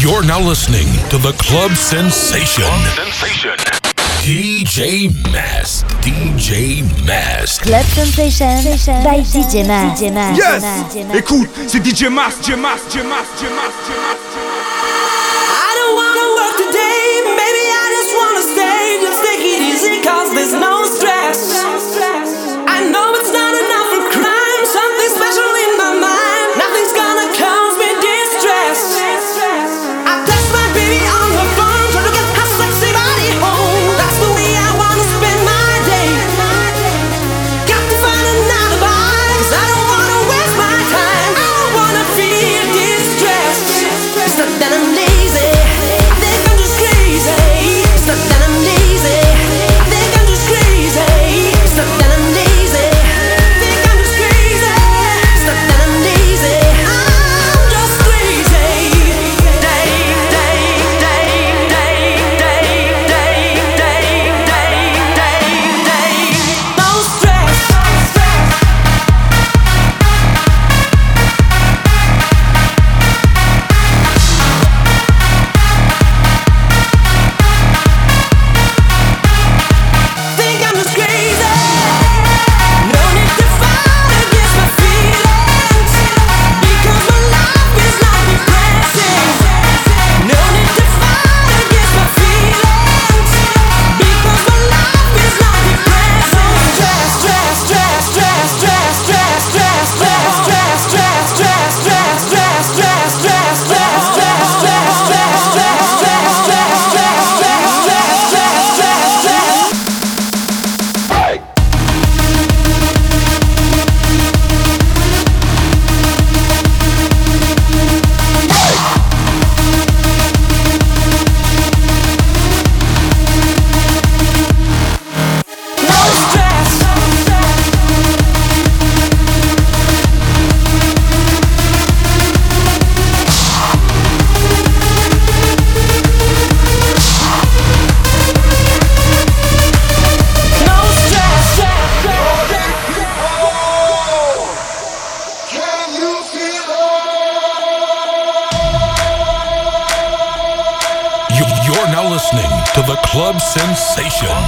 You're now listening to the Club Sensation. Club Sensation. DJ Mass, DJ Mass. Club Sensation by DJ Mass. DJ Mask. Yes! Écoute, c'est DJ Mass. DJ Mask, DJ Mask, DJ Mask, DJ Mask. I don't wanna work today, maybe I just wanna stay. Just take it easy, cause there's no Club Sensation. Club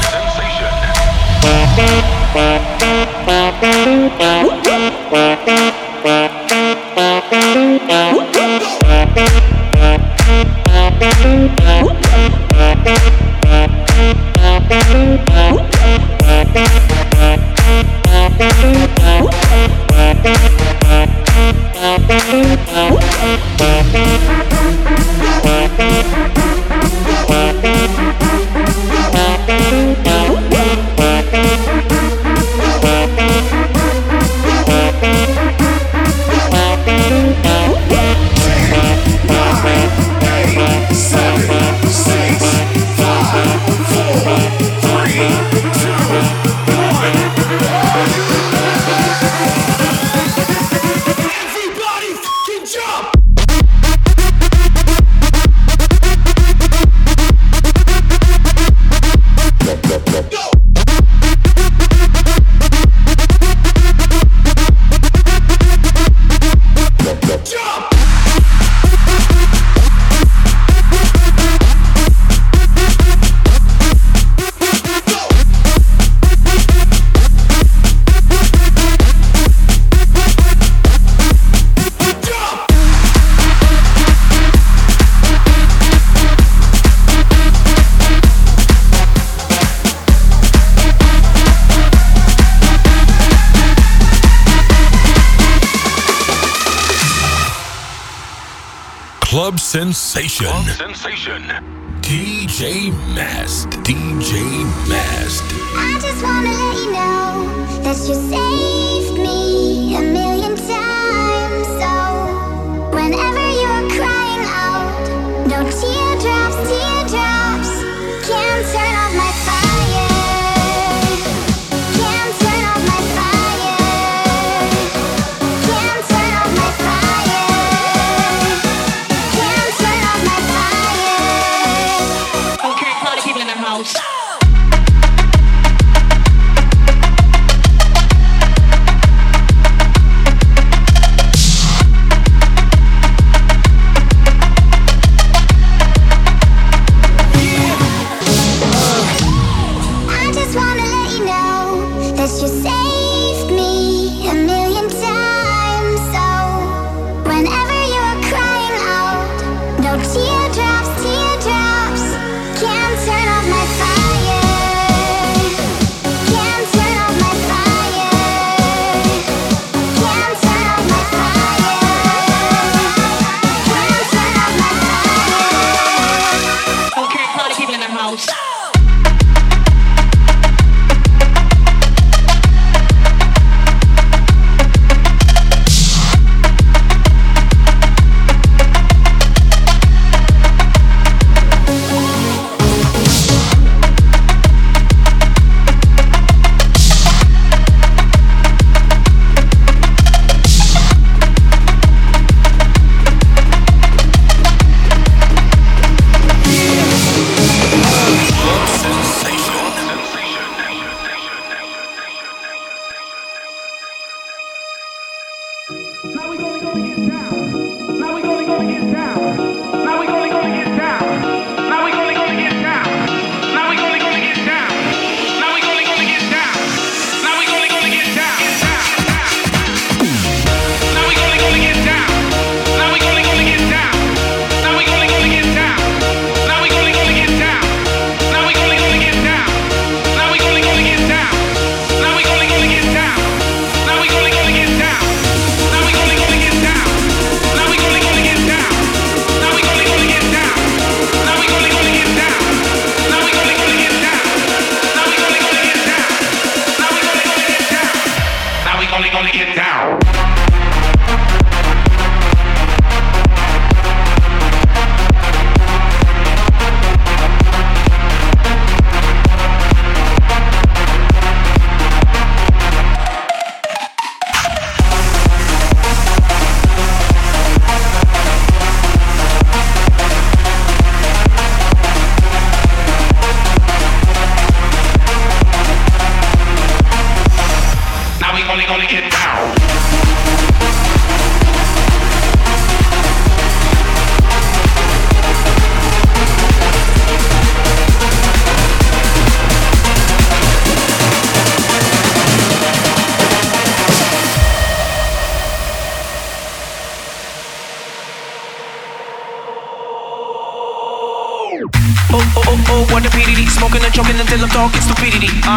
Sensation.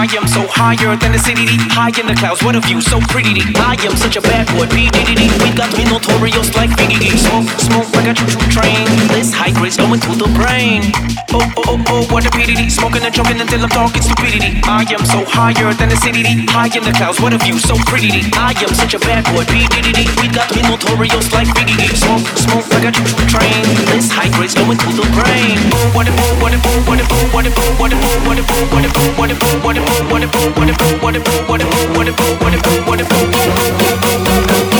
I am so higher than the city. High in the clouds, what a view, so pretty. I am such a bad boy. We got me notorious like PDD. Smoke, smoke like a choo choo train. This high grade's going to the brain. Oh, oh, oh, oh, what a PDD. Smoking and choking until I'm talking stupidity. I am so higher than the city. High in the clouds, what a view, so pretty. I am such a bad boy, PDD. We got me notorious like PDD. Smoke, smoke like a choo train. This high grade's going to the brain. Oh, what a, oh, what a, oh, what a, oh, what a, oh, what a, oh, what a, oh, what a, oh, what a, oh, what a, oh, what a, oh, what a, oh, what a, oh, what a, oh, what a, oh, what a, oh, what a, oh, what a, oh,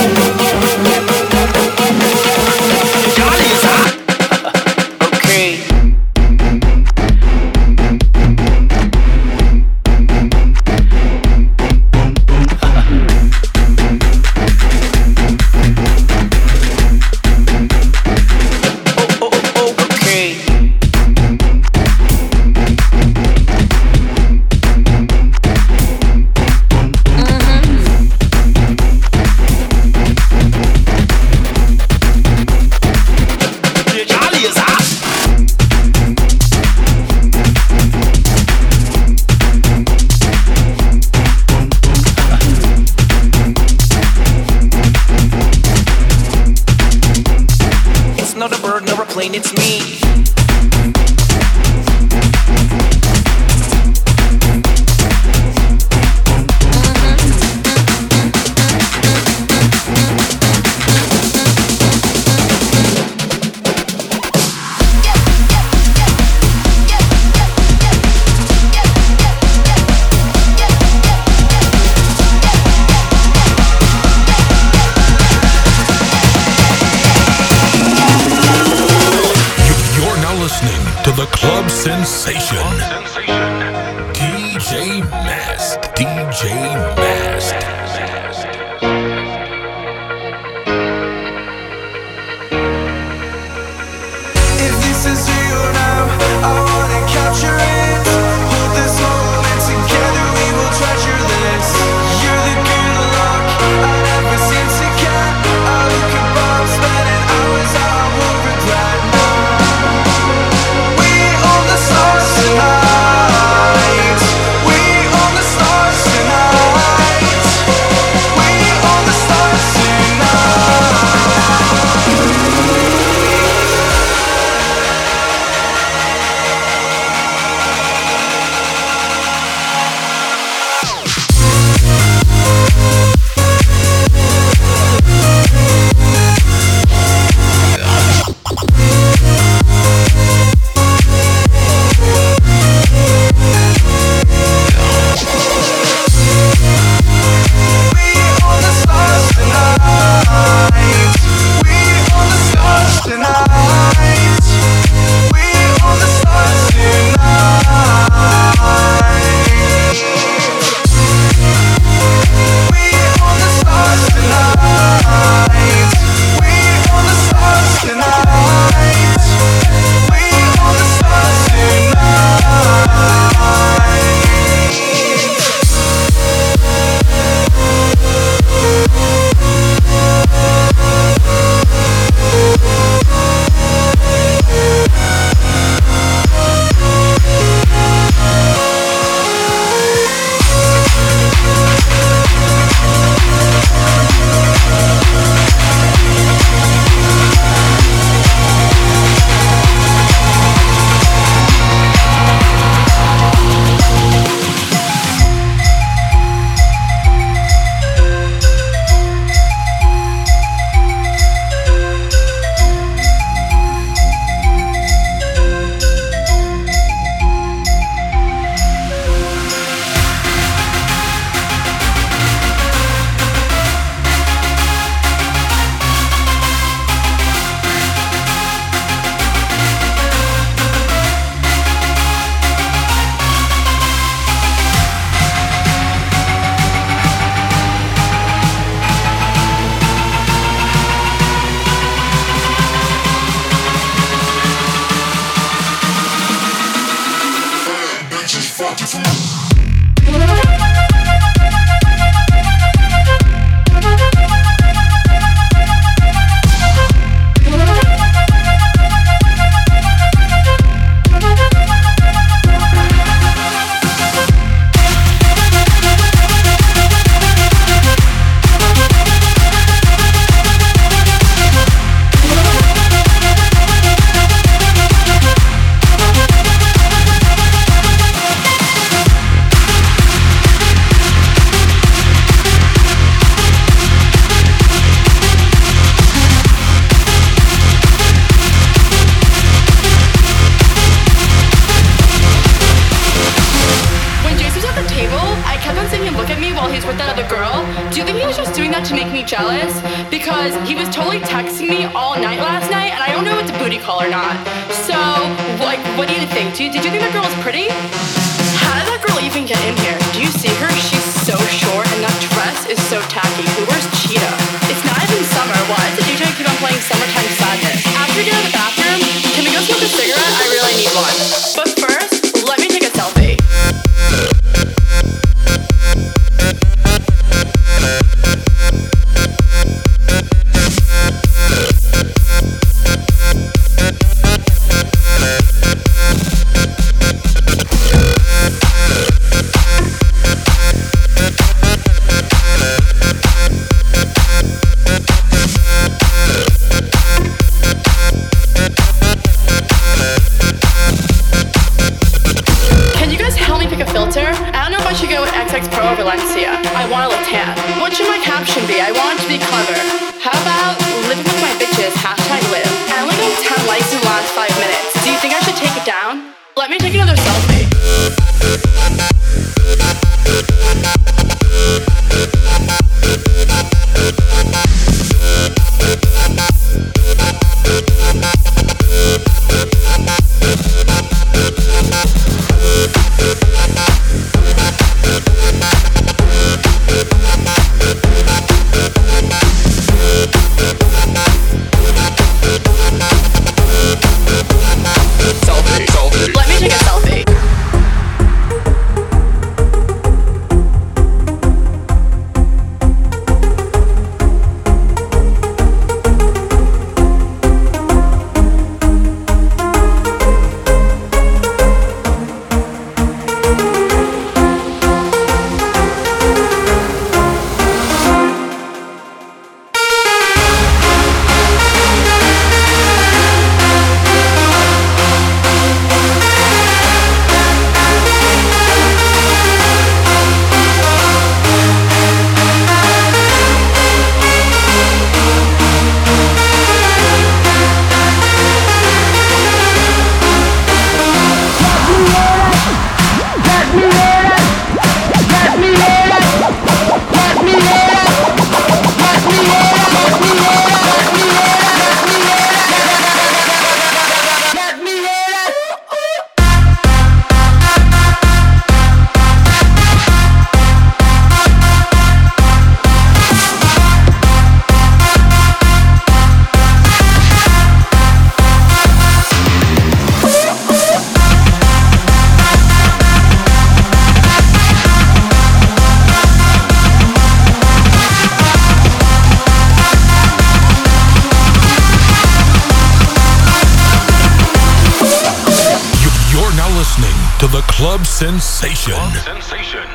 Sensation.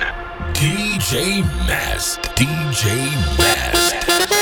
DJ Mast. DJ Mast.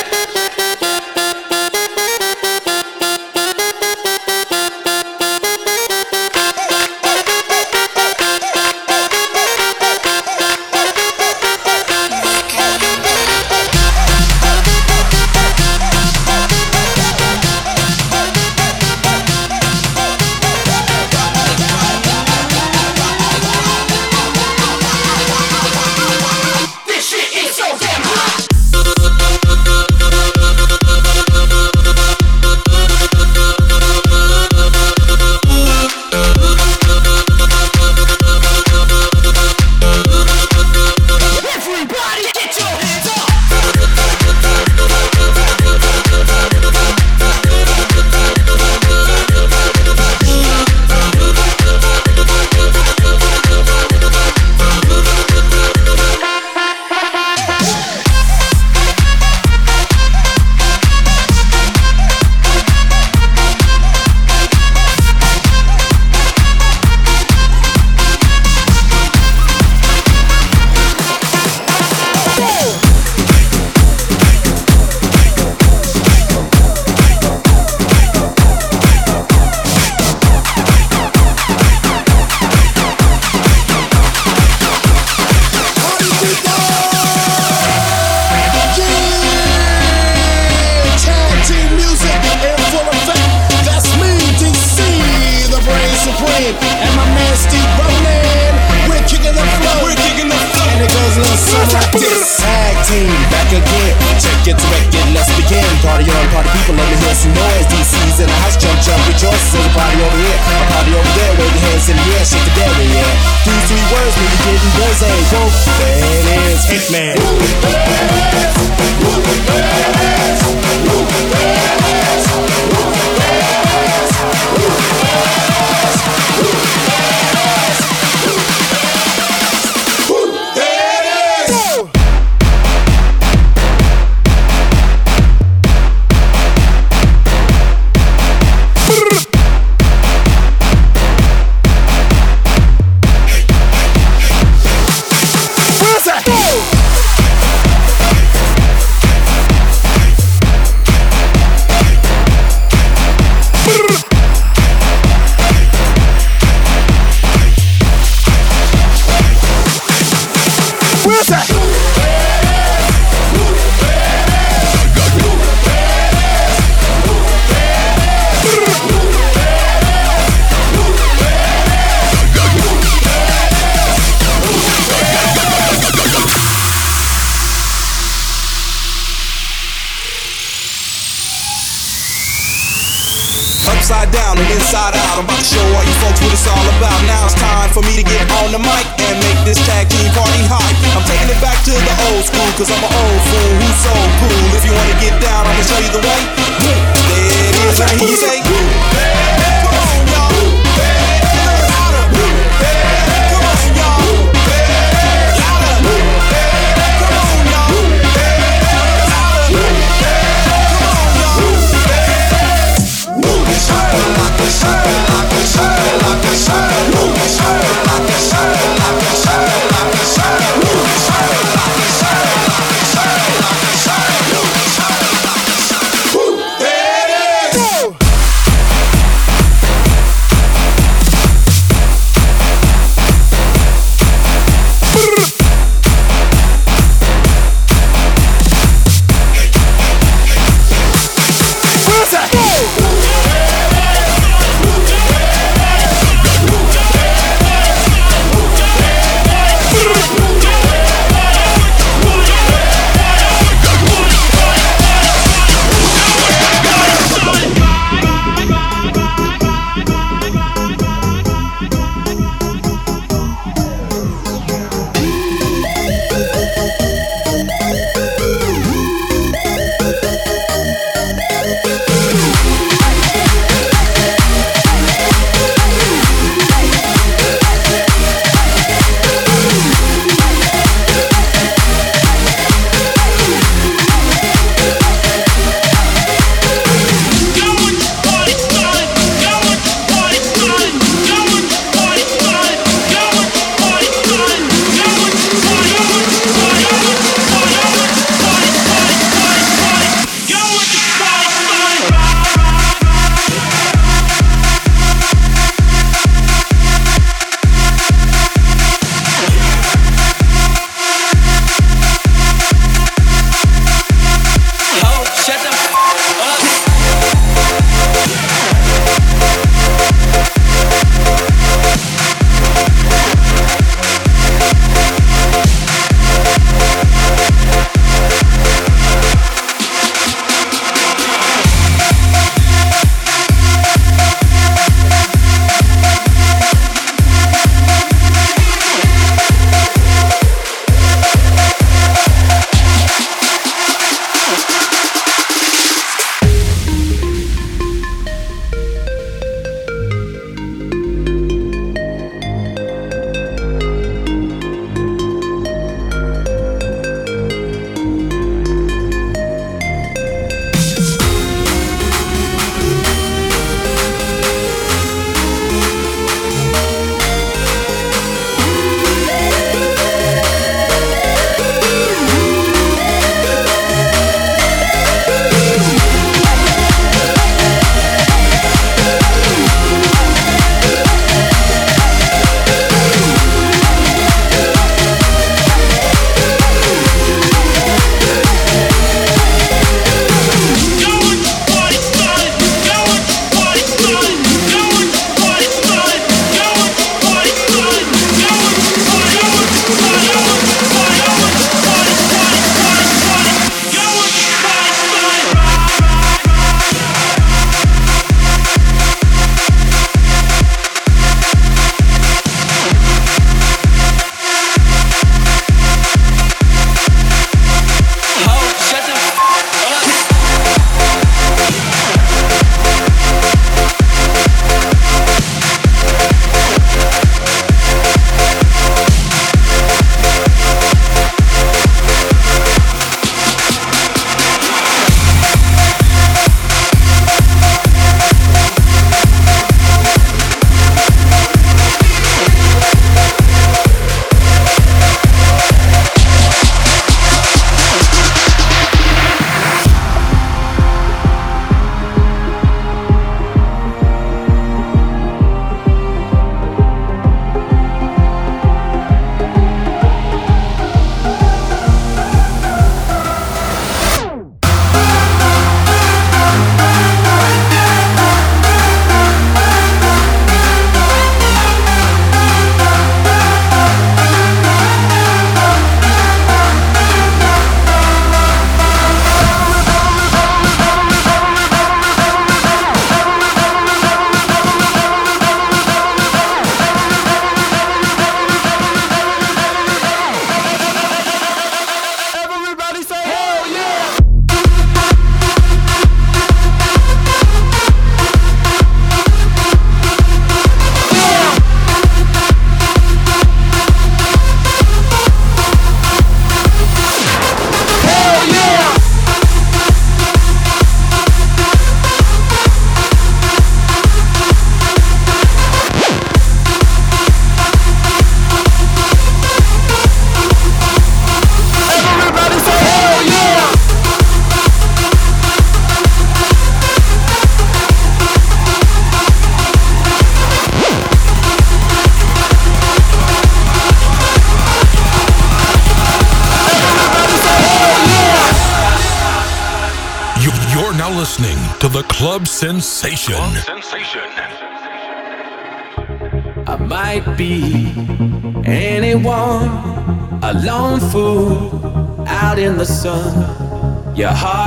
Your heart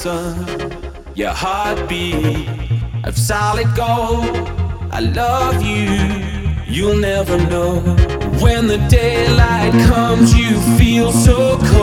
sun, your heartbeat of solid gold. I love you, you'll never know. When the daylight comes, you feel so cold.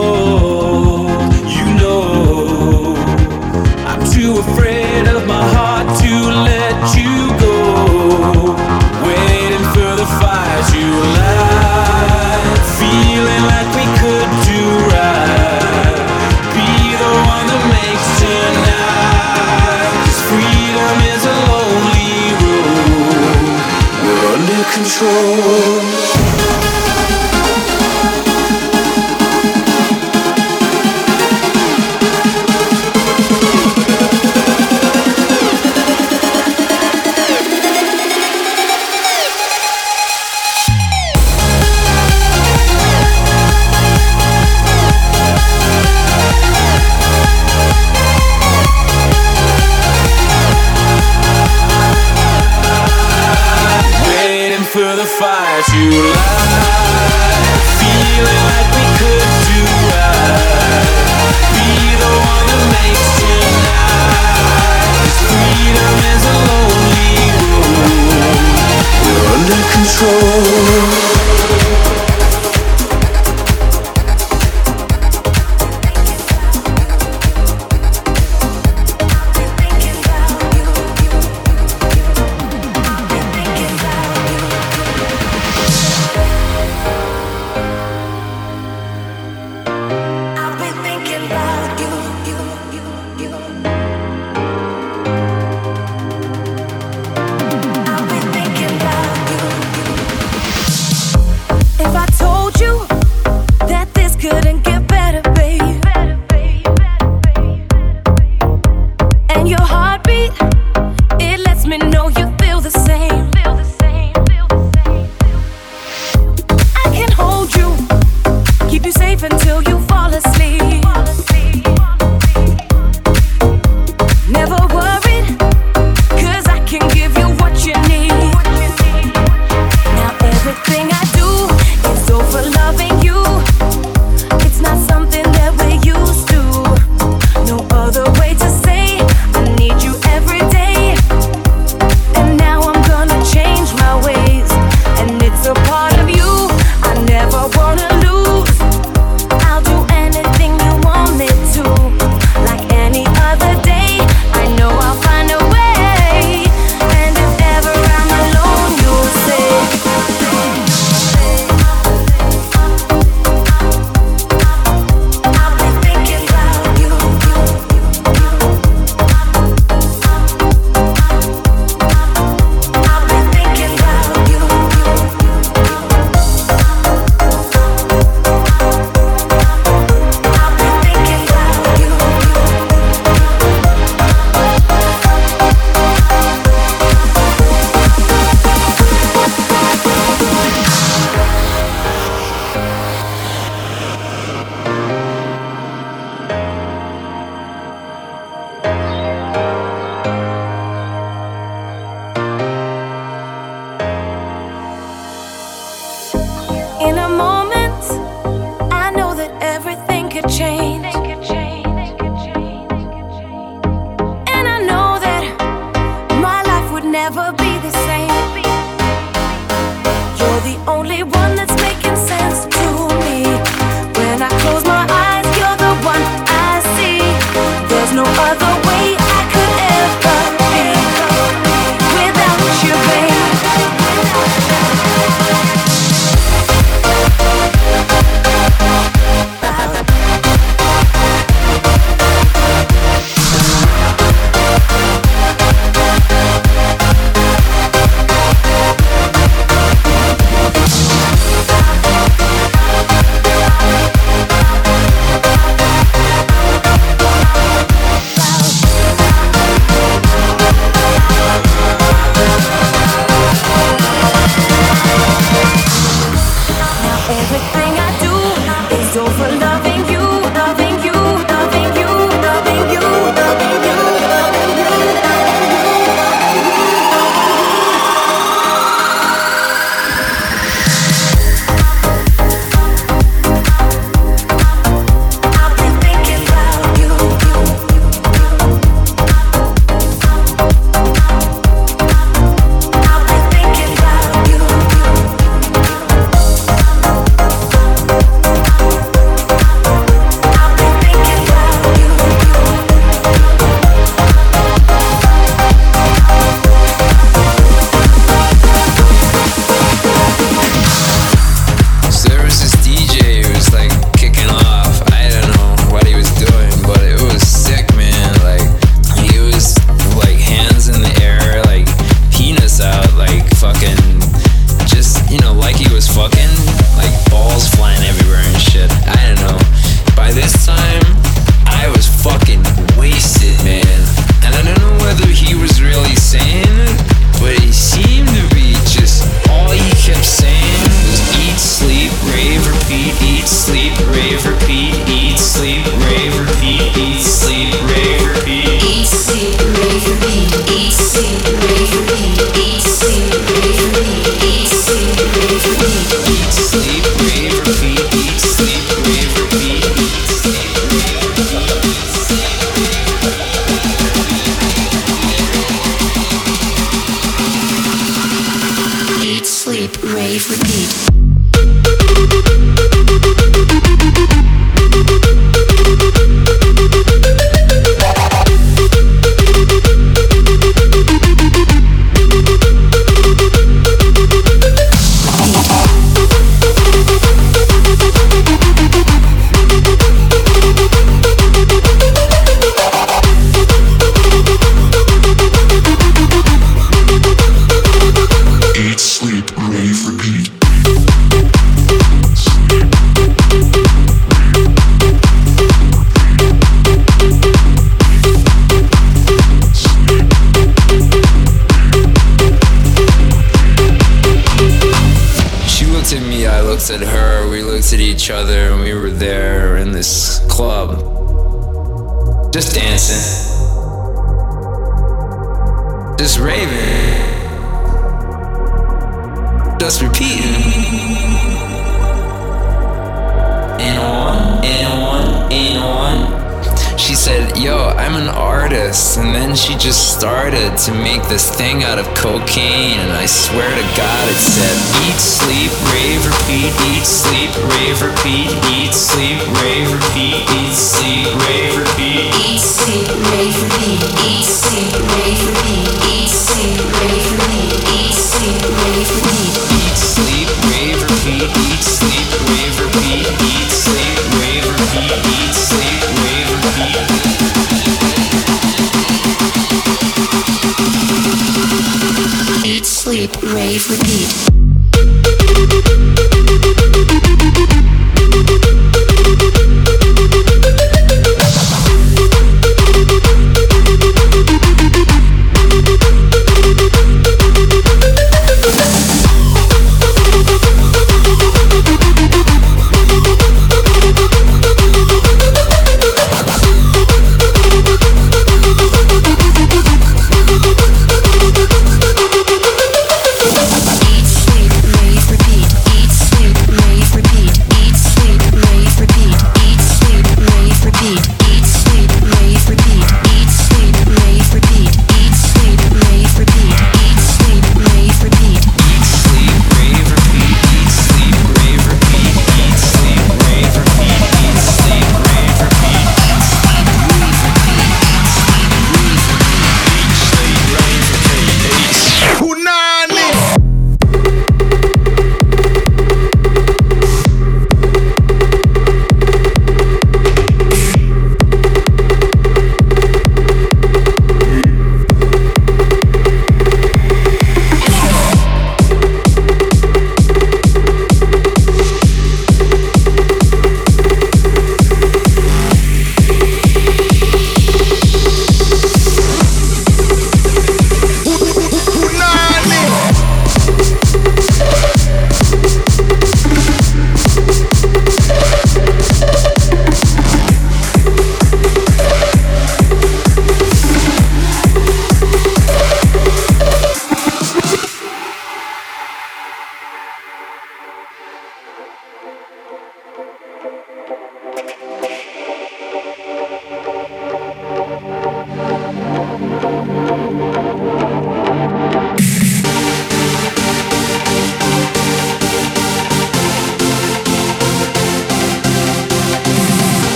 Rave, repeat.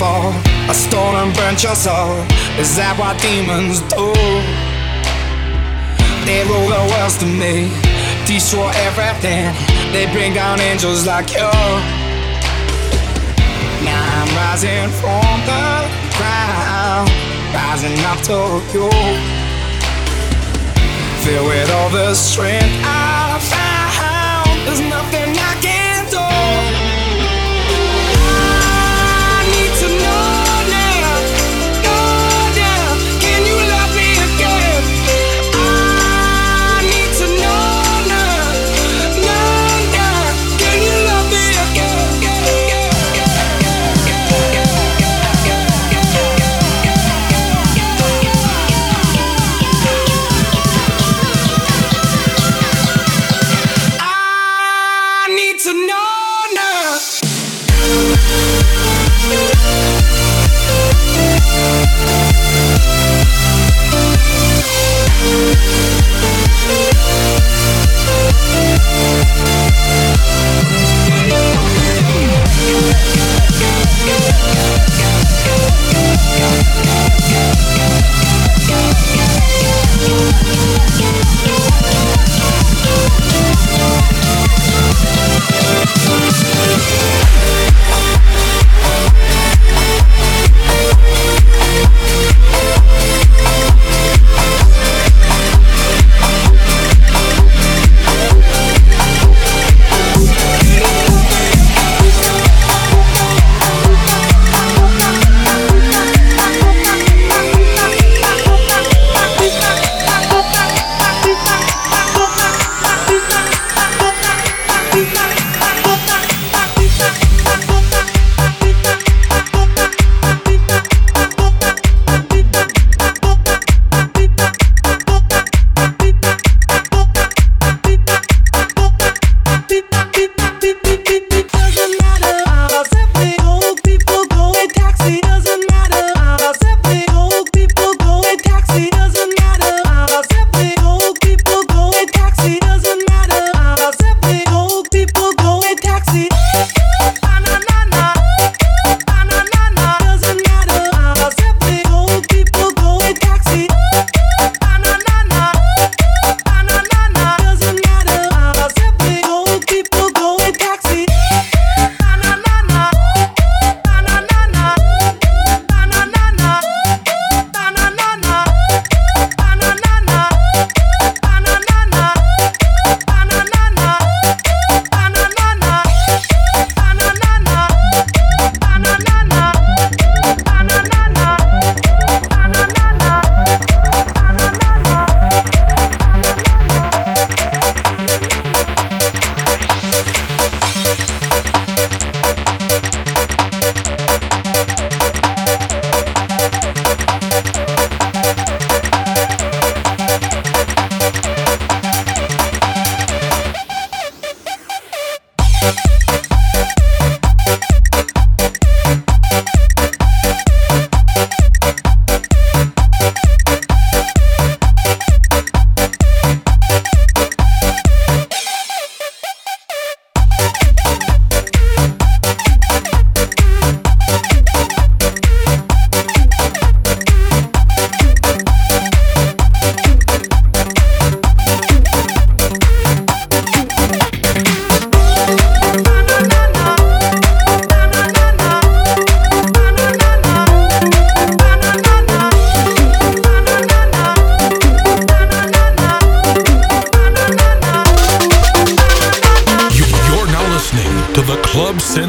Unforgivable. I stole and burnt your soul. Is that what demons do? They rule the world to me, destroy everything. They bring down angels like you. Now I'm rising from the ground, rising up to you. Filled with all the strength I found, there's nothing I can't Yeah.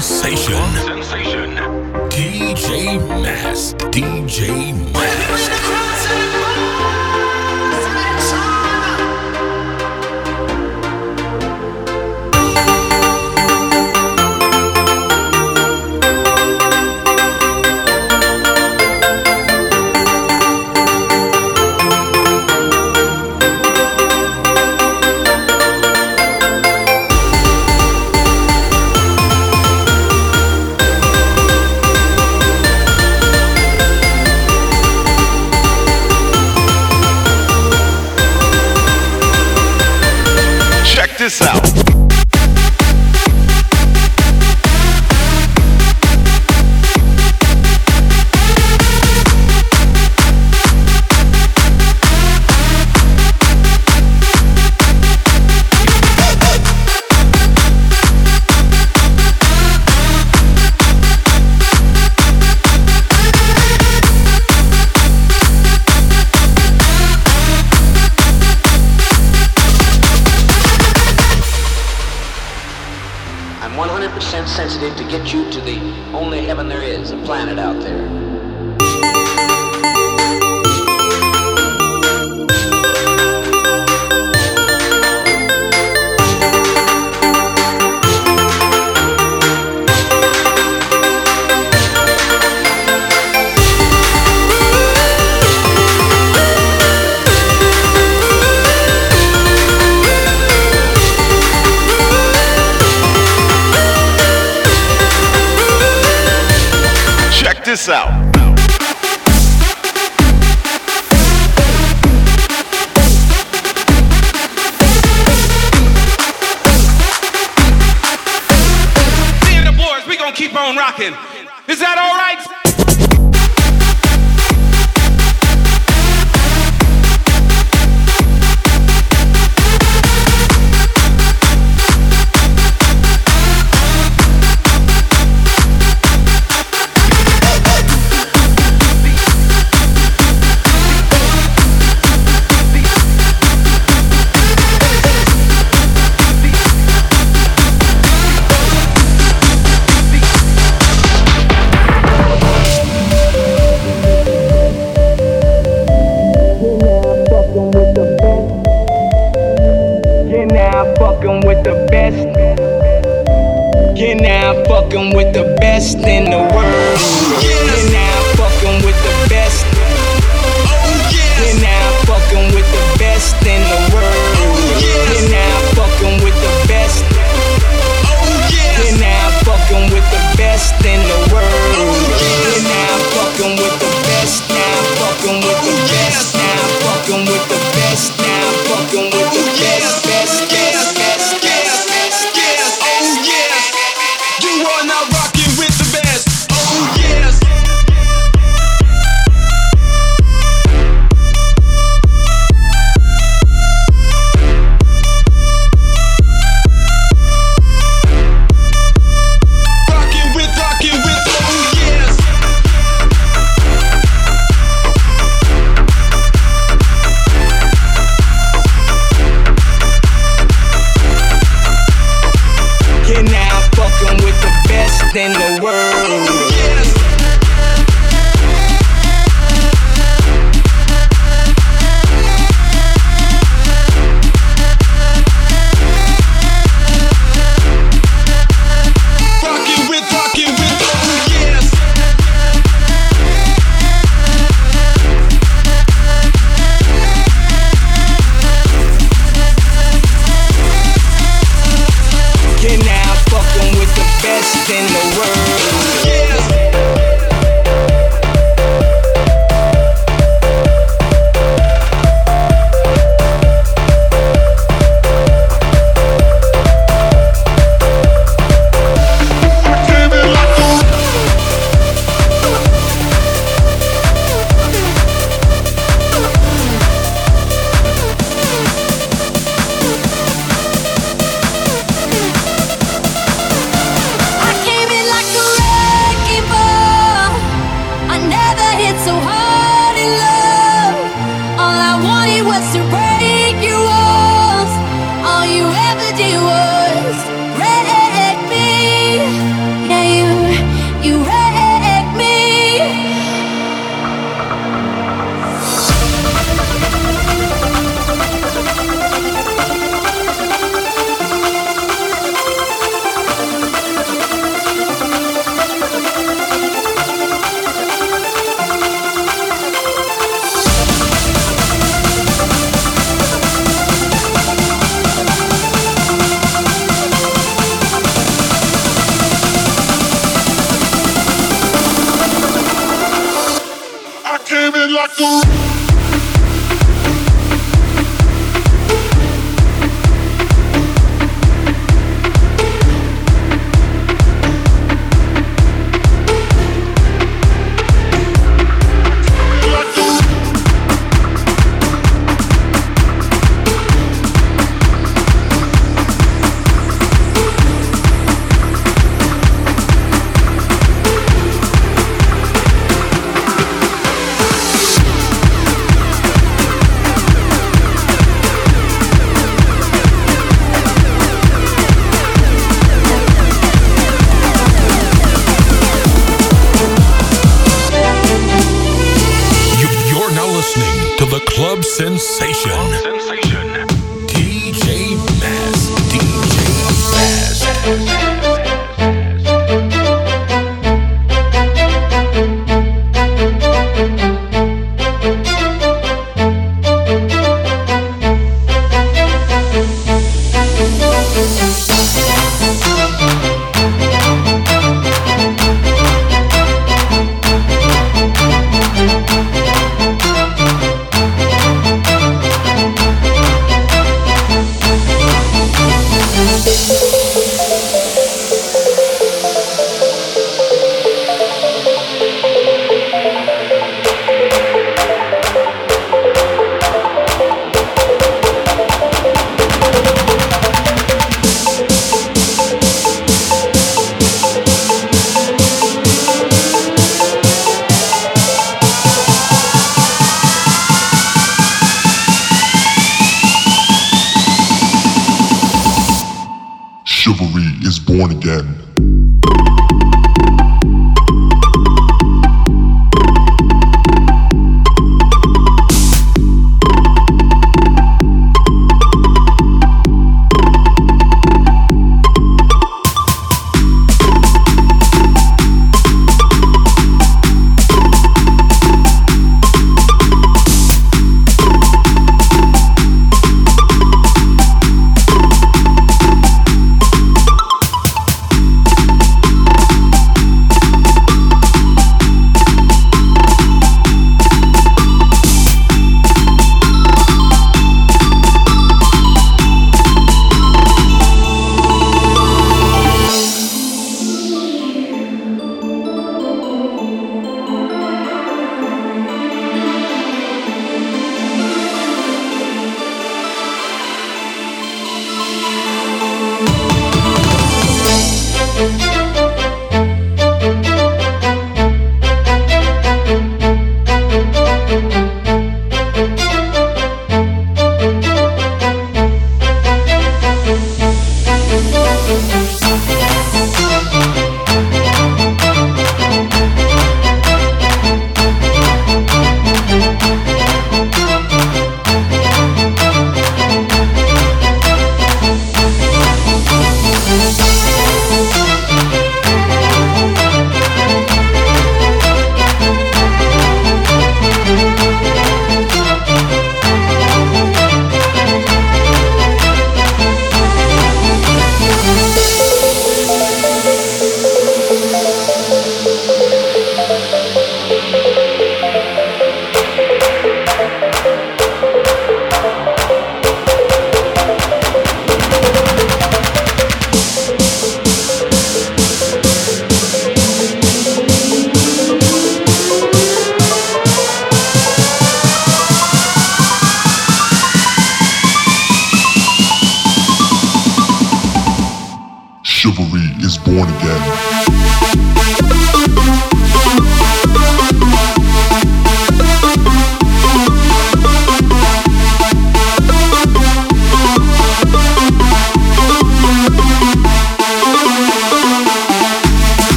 Sensation.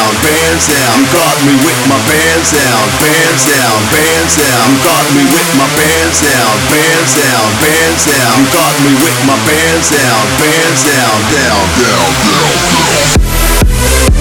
Down, pants down. You got me with my pants down, pants down, pants down. You got me with my pants down, pants down, pants down. You got me with my pants down, pants down, down, down, down, down.